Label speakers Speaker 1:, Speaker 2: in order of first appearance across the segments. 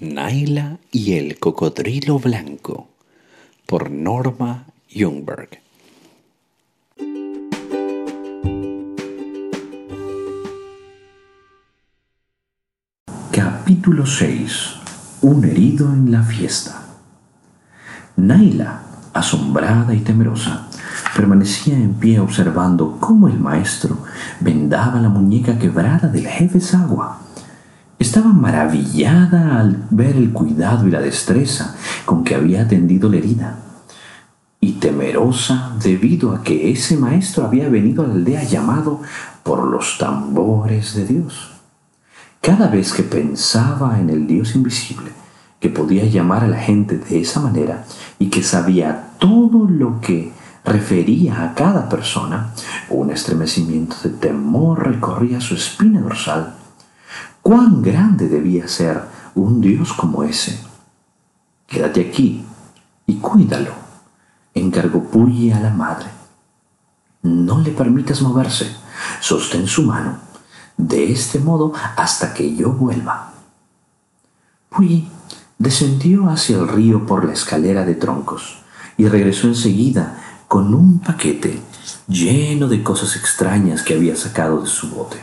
Speaker 1: Naila y el cocodrilo blanco por Norma Jungberg.
Speaker 2: Capítulo 6 Un herido en la fiesta. Naila, asombrada y temerosa, permanecía en pie observando cómo el maestro vendaba la muñeca quebrada del jefe Sagua estaba maravillada al ver el cuidado y la destreza con que había atendido la herida, y temerosa debido a que ese maestro había venido a la aldea llamado por los tambores de Dios. Cada vez que pensaba en el Dios invisible, que podía llamar a la gente de esa manera y que sabía todo lo que refería a cada persona, un estremecimiento de temor recorría su espina dorsal cuán grande debía ser un Dios como ese. Quédate aquí y cuídalo, encargó Puyi a la madre. No le permitas moverse, sostén su mano, de este modo hasta que yo vuelva. Puyi descendió hacia el río por la escalera de troncos y regresó enseguida con un paquete lleno de cosas extrañas que había sacado de su bote.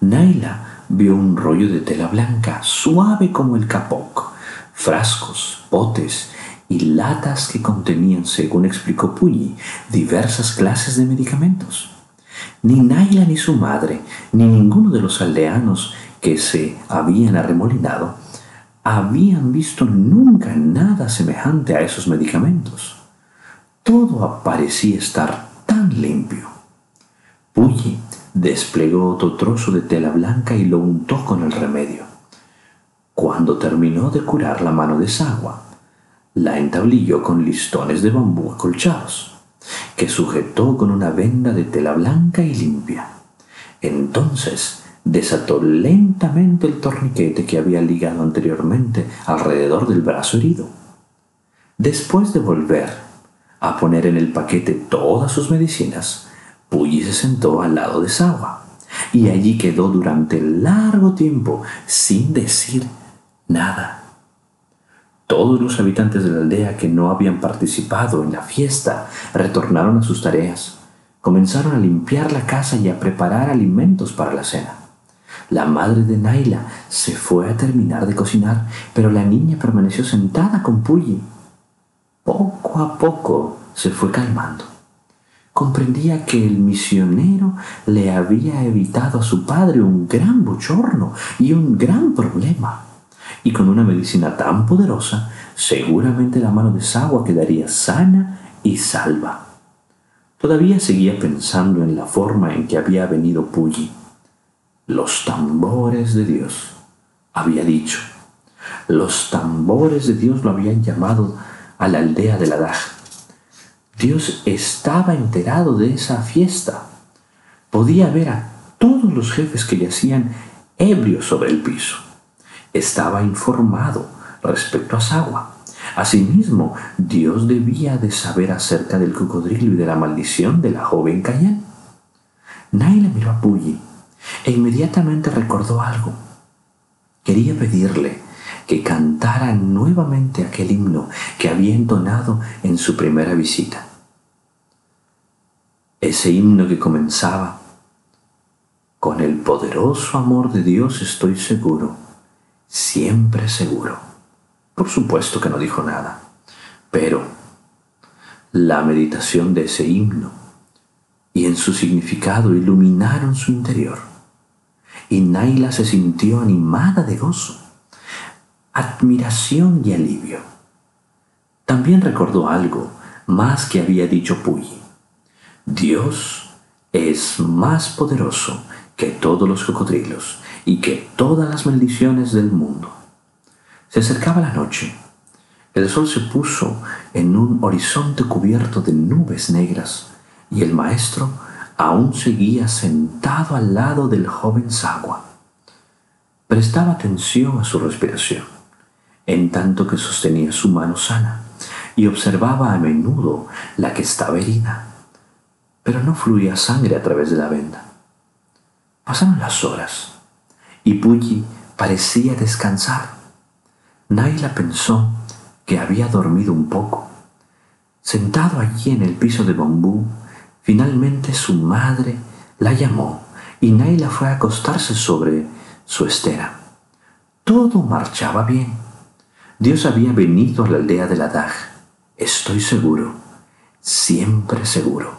Speaker 2: Naila vio un rollo de tela blanca, suave como el capoc, frascos, botes y latas que contenían, según explicó Puyi, diversas clases de medicamentos. Ni Naila ni su madre, ni ninguno de los aldeanos que se habían arremolinado, habían visto nunca nada semejante a esos medicamentos. Todo parecía estar tan limpio. Puyi desplegó otro trozo de tela blanca y lo untó con el remedio. Cuando terminó de curar la mano de Sagua, la entablilló con listones de bambú acolchados, que sujetó con una venda de tela blanca y limpia. Entonces desató lentamente el torniquete que había ligado anteriormente alrededor del brazo herido. Después de volver a poner en el paquete todas sus medicinas, Puyi se sentó al lado de Sawa y allí quedó durante largo tiempo sin decir nada. Todos los habitantes de la aldea que no habían participado en la fiesta retornaron a sus tareas. Comenzaron a limpiar la casa y a preparar alimentos para la cena. La madre de Naila se fue a terminar de cocinar, pero la niña permaneció sentada con Puyi. Poco a poco se fue calmando comprendía que el misionero le había evitado a su padre un gran bochorno y un gran problema. Y con una medicina tan poderosa, seguramente la mano de Sagua quedaría sana y salva. Todavía seguía pensando en la forma en que había venido Puyi. Los tambores de Dios, había dicho. Los tambores de Dios lo habían llamado a la aldea de la Daj Dios estaba enterado de esa fiesta. Podía ver a todos los jefes que yacían ebrios sobre el piso. Estaba informado respecto a Sagua. Asimismo, Dios debía de saber acerca del cocodrilo y de la maldición de la joven Cayenne. Naila miró a Puyi e inmediatamente recordó algo. Quería pedirle que cantara nuevamente aquel himno que había entonado en su primera visita. Ese himno que comenzaba, con el poderoso amor de Dios estoy seguro, siempre seguro. Por supuesto que no dijo nada, pero la meditación de ese himno y en su significado iluminaron su interior, y Naila se sintió animada de gozo admiración y alivio. También recordó algo más que había dicho Puyi. Dios es más poderoso que todos los cocodrilos y que todas las maldiciones del mundo. Se acercaba la noche. El sol se puso en un horizonte cubierto de nubes negras y el maestro aún seguía sentado al lado del joven Sagua. Prestaba atención a su respiración en tanto que sostenía su mano sana y observaba a menudo la que estaba herida, pero no fluía sangre a través de la venda. Pasaron las horas y Puyi parecía descansar. Naila pensó que había dormido un poco. Sentado allí en el piso de bambú, finalmente su madre la llamó y Naila fue a acostarse sobre su estera. Todo marchaba bien. Dios había venido a la aldea de la Daj. Estoy seguro, siempre seguro.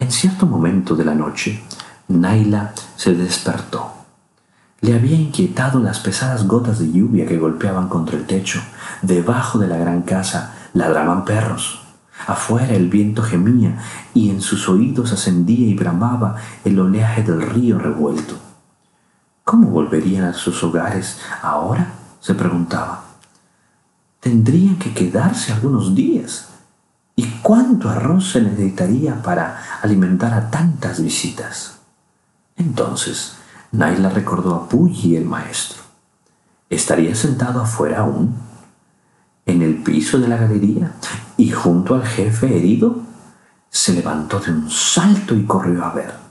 Speaker 2: En cierto momento de la noche, Naila se despertó. Le había inquietado las pesadas gotas de lluvia que golpeaban contra el techo. Debajo de la gran casa ladraban perros. Afuera el viento gemía y en sus oídos ascendía y bramaba el oleaje del río revuelto. ¿Cómo volverían a sus hogares ahora? Se preguntaba. Tendrían que quedarse algunos días. ¿Y cuánto arroz se necesitaría para alimentar a tantas visitas? Entonces, Naila recordó a Puggy el maestro. ¿Estaría sentado afuera aún? ¿En el piso de la galería? ¿Y junto al jefe herido? Se levantó de un salto y corrió a ver.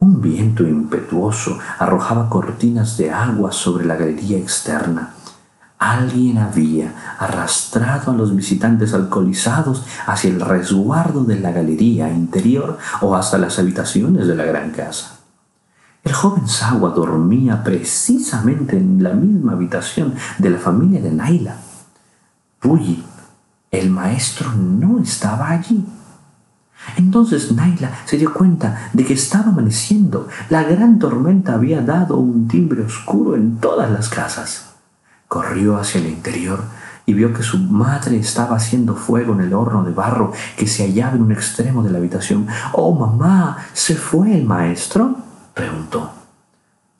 Speaker 2: Un viento impetuoso arrojaba cortinas de agua sobre la galería externa. Alguien había arrastrado a los visitantes alcoholizados hacia el resguardo de la galería interior o hasta las habitaciones de la gran casa. El joven Sawa dormía precisamente en la misma habitación de la familia de Naila. Puyi, el maestro, no estaba allí. Entonces Naila se dio cuenta de que estaba amaneciendo. La gran tormenta había dado un timbre oscuro en todas las casas. Corrió hacia el interior y vio que su madre estaba haciendo fuego en el horno de barro que se hallaba en un extremo de la habitación. Oh, mamá, ¿se fue el maestro? preguntó.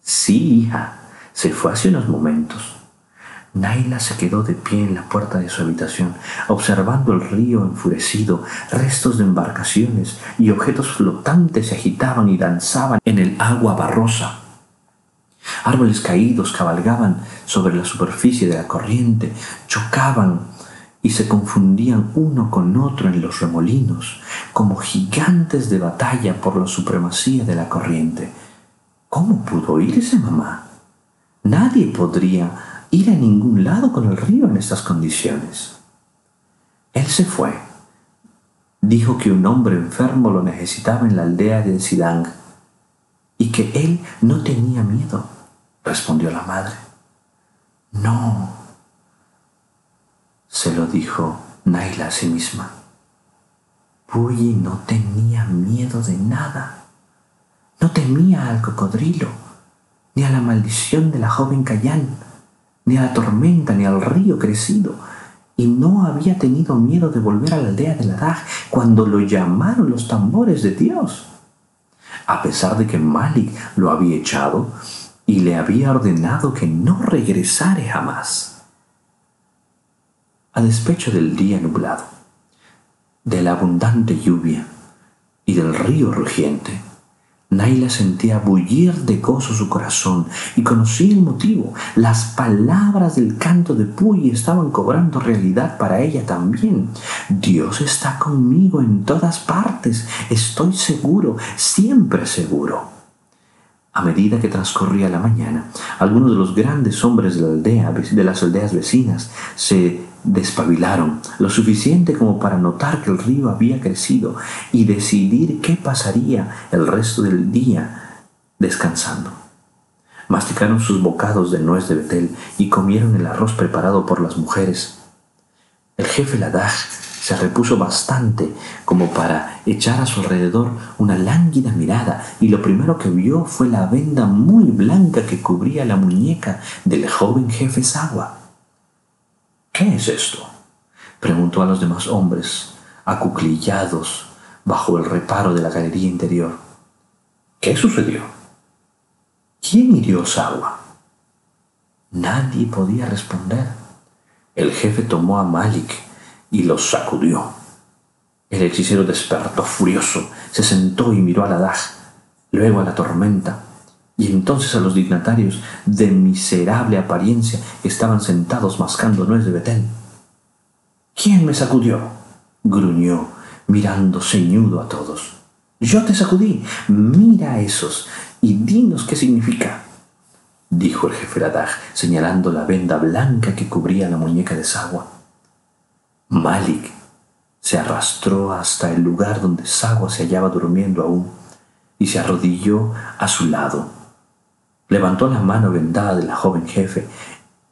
Speaker 2: Sí, hija, se fue hace unos momentos. Naila se quedó de pie en la puerta de su habitación, observando el río enfurecido, restos de embarcaciones y objetos flotantes se agitaban y danzaban en el agua barrosa. Árboles caídos cabalgaban sobre la superficie de la corriente, chocaban y se confundían uno con otro en los remolinos, como gigantes de batalla por la supremacía de la corriente. ¿Cómo pudo irse mamá? Nadie podría ir a ningún lado con el río en estas condiciones. Él se fue. Dijo que un hombre enfermo lo necesitaba en la aldea de Sidang y que él no tenía miedo, respondió la madre. No, se lo dijo Naila a sí misma. Puyi no tenía miedo de nada. No temía al cocodrilo, ni a la maldición de la joven Cayán, ni a la tormenta, ni al río crecido, y no había tenido miedo de volver a la aldea de Ladaj cuando lo llamaron los tambores de Dios. A pesar de que Malik lo había echado y le había ordenado que no regresare jamás. A despecho del día nublado, de la abundante lluvia y del río rugiente, Naila sentía bullir de gozo su corazón y conocía el motivo. Las palabras del canto de Puy estaban cobrando realidad para ella también. Dios está conmigo en todas partes. Estoy seguro, siempre seguro. A medida que transcurría la mañana, algunos de los grandes hombres de la aldea, de las aldeas vecinas, se despabilaron lo suficiente como para notar que el río había crecido y decidir qué pasaría el resto del día descansando. Masticaron sus bocados de nuez de betel y comieron el arroz preparado por las mujeres. El jefe Ladaj se repuso bastante como para echar a su alrededor una lánguida mirada y lo primero que vio fue la venda muy blanca que cubría la muñeca del joven jefe Sawa. ¿Qué es esto? preguntó a los demás hombres, acuclillados bajo el reparo de la galería interior. ¿Qué sucedió? ¿Quién hirió Sawa? Nadie podía responder. El jefe tomó a Malik y lo sacudió. El hechicero despertó furioso, se sentó y miró a la Daj, luego a la tormenta, y entonces a los dignatarios de miserable apariencia estaban sentados mascando nuez de Betel. ¿Quién me sacudió? gruñó, mirando ceñudo a todos. Yo te sacudí. Mira a esos y dinos qué significa. dijo el jefe Ladaj, señalando la venda blanca que cubría la muñeca de Sagua. Malik se arrastró hasta el lugar donde Sagua se hallaba durmiendo aún y se arrodilló a su lado. Levantó la mano vendada de la joven jefe,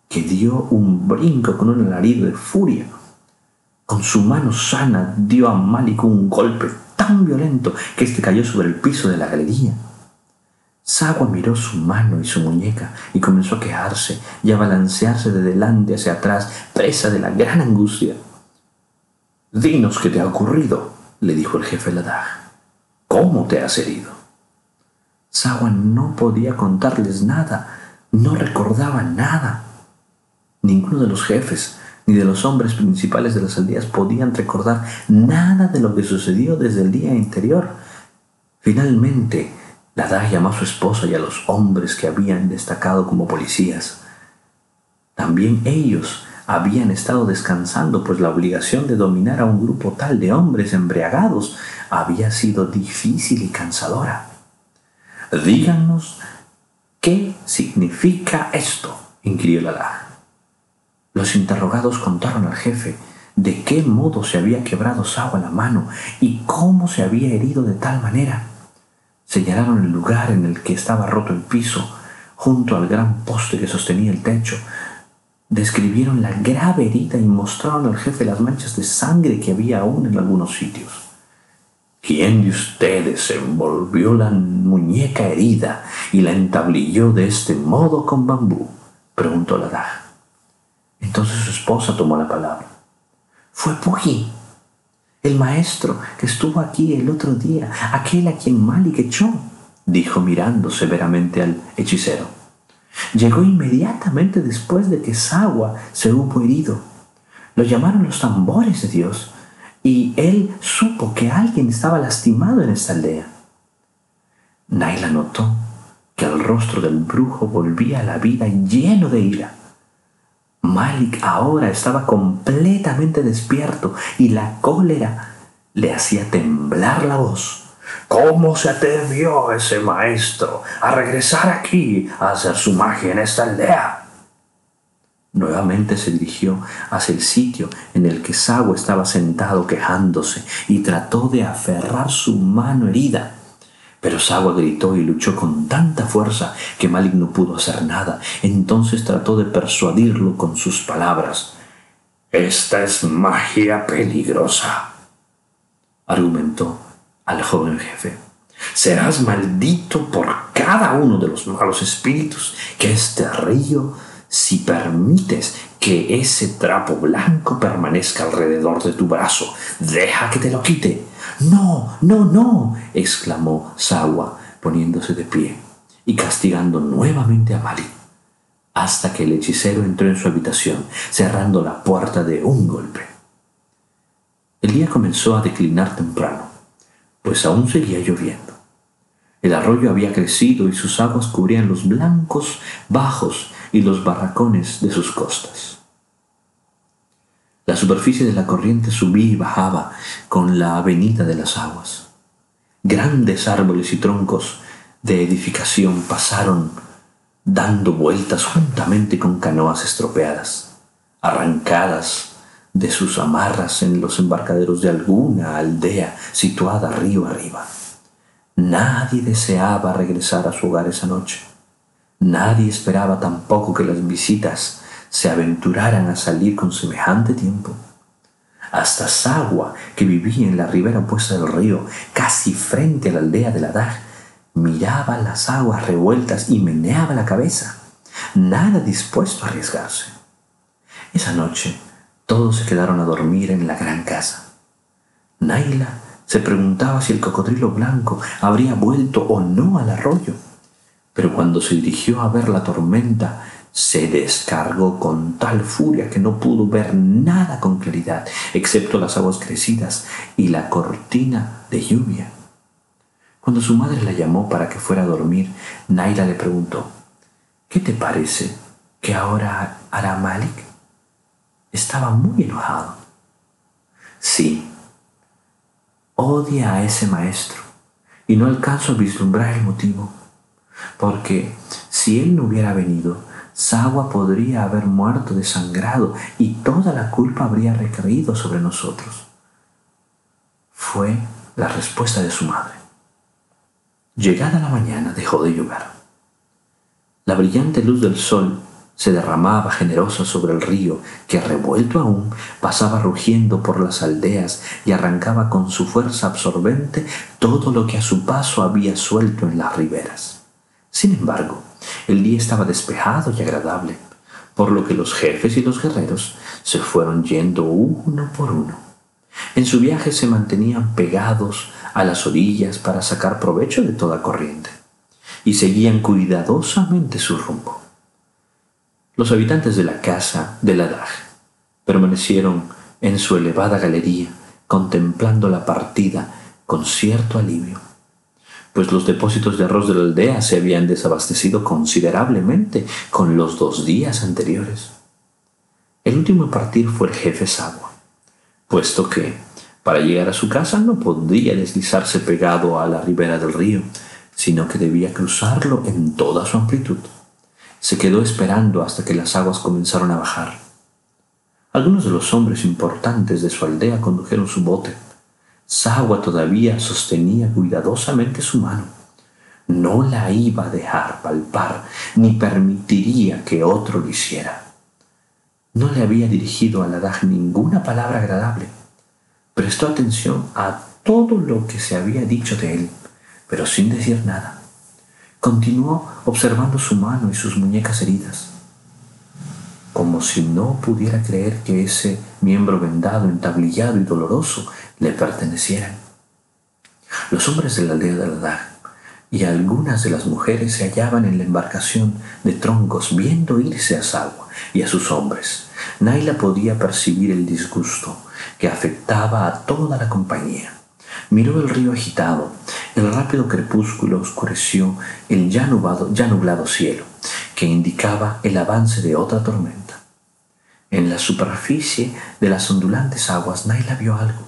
Speaker 2: que dio un brinco con un alarido de furia. Con su mano sana dio a Malik un golpe tan violento que éste cayó sobre el piso de la galería. Sagua miró su mano y su muñeca y comenzó a quejarse y a balancearse de delante hacia atrás, presa de la gran angustia. Dinos qué te ha ocurrido, le dijo el jefe Ladaj. ¿Cómo te has herido? Sagua no podía contarles nada, no recordaba nada. Ninguno de los jefes ni de los hombres principales de las aldeas podían recordar nada de lo que sucedió desde el día anterior. Finalmente, la llamó a su esposa y a los hombres que habían destacado como policías. También ellos habían estado descansando, pues la obligación de dominar a un grupo tal de hombres embriagados había sido difícil y cansadora. Díganos qué significa esto, inquirió la Los interrogados contaron al jefe de qué modo se había quebrado Sawa la mano y cómo se había herido de tal manera. Señalaron el lugar en el que estaba roto el piso, junto al gran poste que sostenía el techo. Describieron la grave herida y mostraron al jefe las manchas de sangre que había aún en algunos sitios. ¿Quién de ustedes envolvió la muñeca herida y la entablilló de este modo con bambú? preguntó la daja. Entonces su esposa tomó la palabra. Fue Puji, el maestro que estuvo aquí el otro día, aquel a quien Malik echó, dijo mirando severamente al hechicero. Llegó inmediatamente después de que Sawa se hubo herido. Lo llamaron los tambores de Dios y él supo que alguien estaba lastimado en esta aldea. Naila notó que el rostro del brujo volvía a la vida lleno de ira. Malik ahora estaba completamente despierto y la cólera le hacía temblar la voz. ¿Cómo se atrevió ese maestro a regresar aquí a hacer su magia en esta aldea? Nuevamente se dirigió hacia el sitio en el que Sago estaba sentado quejándose y trató de aferrar su mano herida. Pero Sawa gritó y luchó con tanta fuerza que Malik no pudo hacer nada. Entonces trató de persuadirlo con sus palabras. Esta es magia peligrosa, argumentó al joven jefe. Serás maldito por cada uno de los malos espíritus que este río si permites que ese trapo blanco permanezca alrededor de tu brazo. Deja que te lo quite. No, no, no, exclamó Sawa, poniéndose de pie y castigando nuevamente a Mali, hasta que el hechicero entró en su habitación, cerrando la puerta de un golpe. El día comenzó a declinar temprano, pues aún seguía lloviendo. El arroyo había crecido y sus aguas cubrían los blancos bajos y los barracones de sus costas. La superficie de la corriente subía y bajaba con la avenida de las aguas. Grandes árboles y troncos de edificación pasaron dando vueltas juntamente con canoas estropeadas, arrancadas de sus amarras en los embarcaderos de alguna aldea situada río arriba. Nadie deseaba regresar a su hogar esa noche. Nadie esperaba tampoco que las visitas se aventuraran a salir con semejante tiempo. Hasta Sagua, que vivía en la ribera opuesta del río, casi frente a la aldea de la Dag, miraba las aguas revueltas y meneaba la cabeza, nada dispuesto a arriesgarse. Esa noche todos se quedaron a dormir en la gran casa. Naila se preguntaba si el cocodrilo blanco habría vuelto o no al arroyo, pero cuando se dirigió a ver la tormenta se descargó con tal furia que no pudo ver nada con claridad, excepto las aguas crecidas y la cortina de lluvia. Cuando su madre la llamó para que fuera a dormir, Naila le preguntó, ¿qué te parece que ahora hará Malik? Estaba muy enojado. Sí, odia a ese maestro y no alcanzo a vislumbrar el motivo, porque Si él no hubiera venido, Sagua podría haber muerto desangrado y toda la culpa habría recaído sobre nosotros. Fue la respuesta de su madre. Llegada la mañana dejó de llover. La brillante luz del sol se derramaba generosa sobre el río, que revuelto aún pasaba rugiendo por las aldeas y arrancaba con su fuerza absorbente todo lo que a su paso había suelto en las riberas. Sin embargo, el día estaba despejado y agradable, por lo que los jefes y los guerreros se fueron yendo uno por uno. En su viaje se mantenían pegados a las orillas para sacar provecho de toda corriente, y seguían cuidadosamente su rumbo. Los habitantes de la casa de la Daj permanecieron en su elevada galería contemplando la partida con cierto alivio, pues los depósitos de arroz de la aldea se habían desabastecido considerablemente con los dos días anteriores. El último en partir fue el jefe Sagua, puesto que, para llegar a su casa, no podía deslizarse pegado a la ribera del río, sino que debía cruzarlo en toda su amplitud se quedó esperando hasta que las aguas comenzaron a bajar. Algunos de los hombres importantes de su aldea condujeron su bote. Sagua todavía sostenía cuidadosamente su mano. No la iba a dejar palpar, ni permitiría que otro lo hiciera. No le había dirigido a la Daj ninguna palabra agradable. Prestó atención a todo lo que se había dicho de él, pero sin decir nada. Continuó observando su mano y sus muñecas heridas, como si no pudiera creer que ese miembro vendado, entablillado y doloroso le pertenecieran. Los hombres de la aldea de la y algunas de las mujeres se hallaban en la embarcación de troncos viendo irse a Sagua y a sus hombres. Naila podía percibir el disgusto que afectaba a toda la compañía. Miró el río agitado. El rápido crepúsculo oscureció el ya nublado, ya nublado cielo, que indicaba el avance de otra tormenta. En la superficie de las ondulantes aguas, Naila vio algo.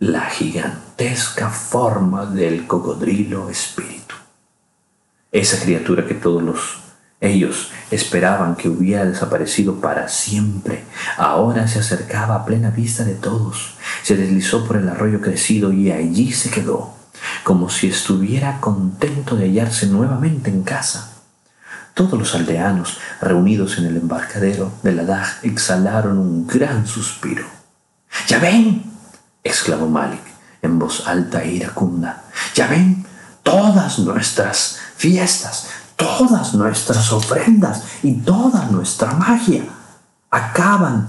Speaker 2: La gigantesca forma del cocodrilo espíritu. Esa criatura que todos los ellos esperaban que hubiera desaparecido para siempre. Ahora se acercaba a plena vista de todos. Se deslizó por el arroyo crecido y allí se quedó, como si estuviera contento de hallarse nuevamente en casa. Todos los aldeanos reunidos en el embarcadero de la Daj exhalaron un gran suspiro. ¡Ya ven! Exclamó Malik en voz alta e iracunda. ¡Ya ven! Todas nuestras fiestas, todas nuestras ofrendas y toda nuestra magia acaban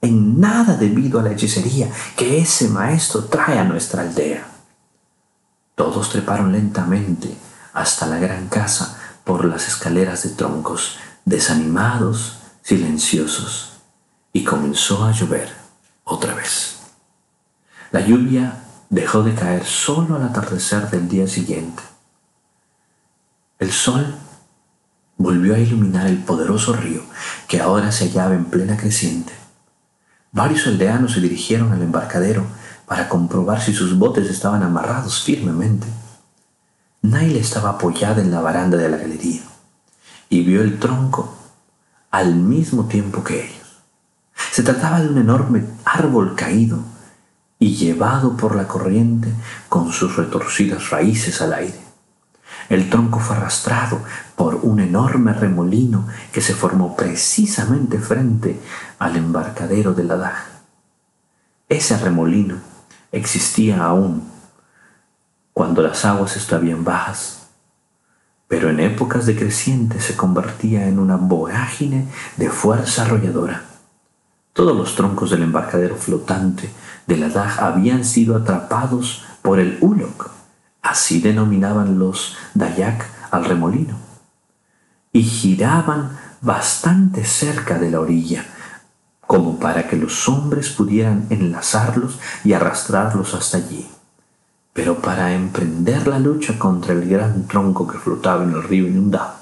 Speaker 2: en nada debido a la hechicería que ese maestro trae a nuestra aldea. Todos treparon lentamente hasta la gran casa por las escaleras de troncos, desanimados, silenciosos, y comenzó a llover otra vez. La lluvia dejó de caer solo al atardecer del día siguiente el sol volvió a iluminar el poderoso río que ahora se hallaba en plena creciente. Varios aldeanos se dirigieron al embarcadero para comprobar si sus botes estaban amarrados firmemente. Naila estaba apoyada en la baranda de la galería y vio el tronco al mismo tiempo que ellos. Se trataba de un enorme árbol caído y llevado por la corriente con sus retorcidas raíces al aire. El tronco fue arrastrado por un enorme remolino que se formó precisamente frente al embarcadero de la Daja. Ese remolino existía aún cuando las aguas estaban bajas, pero en épocas de creciente se convertía en una vorágine de fuerza arrolladora. Todos los troncos del embarcadero flotante de la Daj habían sido atrapados por el Ulok, así denominaban los Dayak al remolino, y giraban bastante cerca de la orilla, como para que los hombres pudieran enlazarlos y arrastrarlos hasta allí. Pero para emprender la lucha contra el gran tronco que flotaba en el río inundado,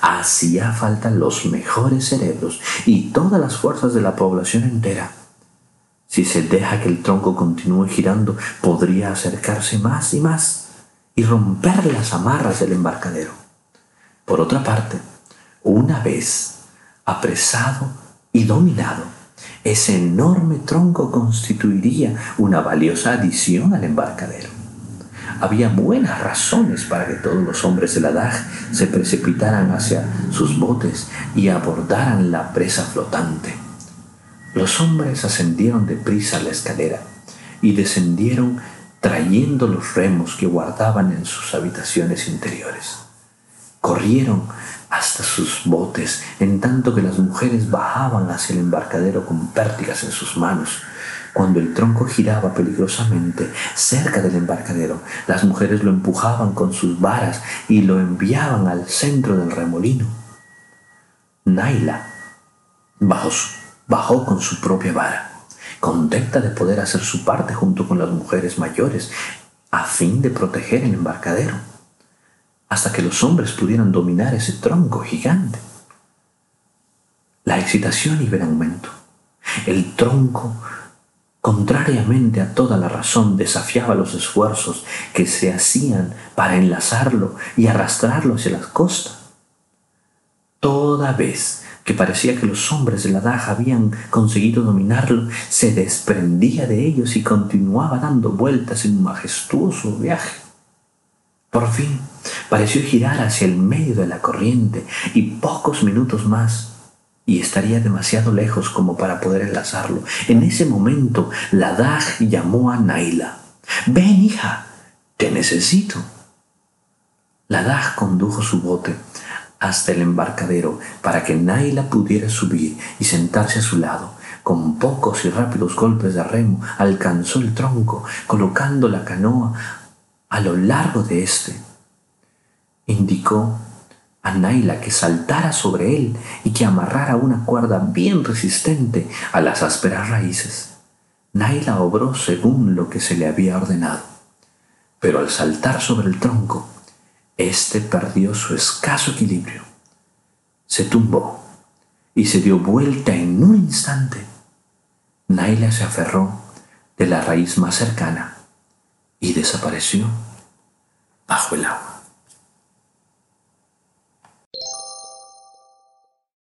Speaker 2: hacía falta los mejores cerebros y todas las fuerzas de la población entera. Si se deja que el tronco continúe girando, podría acercarse más y más y romper las amarras del embarcadero. Por otra parte, una vez apresado y dominado, ese enorme tronco constituiría una valiosa adición al embarcadero. Había buenas razones para que todos los hombres de la se precipitaran hacia sus botes y abordaran la presa flotante. Los hombres ascendieron deprisa la escalera y descendieron trayendo los remos que guardaban en sus habitaciones interiores. Corrieron hasta sus botes, en tanto que las mujeres bajaban hacia el embarcadero con pértigas en sus manos. Cuando el tronco giraba peligrosamente cerca del embarcadero, las mujeres lo empujaban con sus varas y lo enviaban al centro del remolino. Naila bajó, bajó con su propia vara, contenta de poder hacer su parte junto con las mujeres mayores, a fin de proteger el embarcadero hasta que los hombres pudieran dominar ese tronco gigante. La excitación iba en aumento. El tronco, contrariamente a toda la razón, desafiaba los esfuerzos que se hacían para enlazarlo y arrastrarlo hacia la costa. Toda vez que parecía que los hombres de la daja habían conseguido dominarlo, se desprendía de ellos y continuaba dando vueltas en un majestuoso viaje. Por fin pareció girar hacia el medio de la corriente y pocos minutos más y estaría demasiado lejos como para poder enlazarlo. En ese momento, la Daj llamó a Naila. Ven, hija, te necesito. La Daj condujo su bote hasta el embarcadero para que Naila pudiera subir y sentarse a su lado. Con pocos y rápidos golpes de remo alcanzó el tronco, colocando la canoa a lo largo de éste. Indicó a Naila que saltara sobre él y que amarrara una cuerda bien resistente a las ásperas raíces. Naila obró según lo que se le había ordenado, pero al saltar sobre el tronco, éste perdió su escaso equilibrio. Se tumbó y se dio vuelta en un instante. Naila se aferró de la raíz más cercana y desapareció bajo el agua.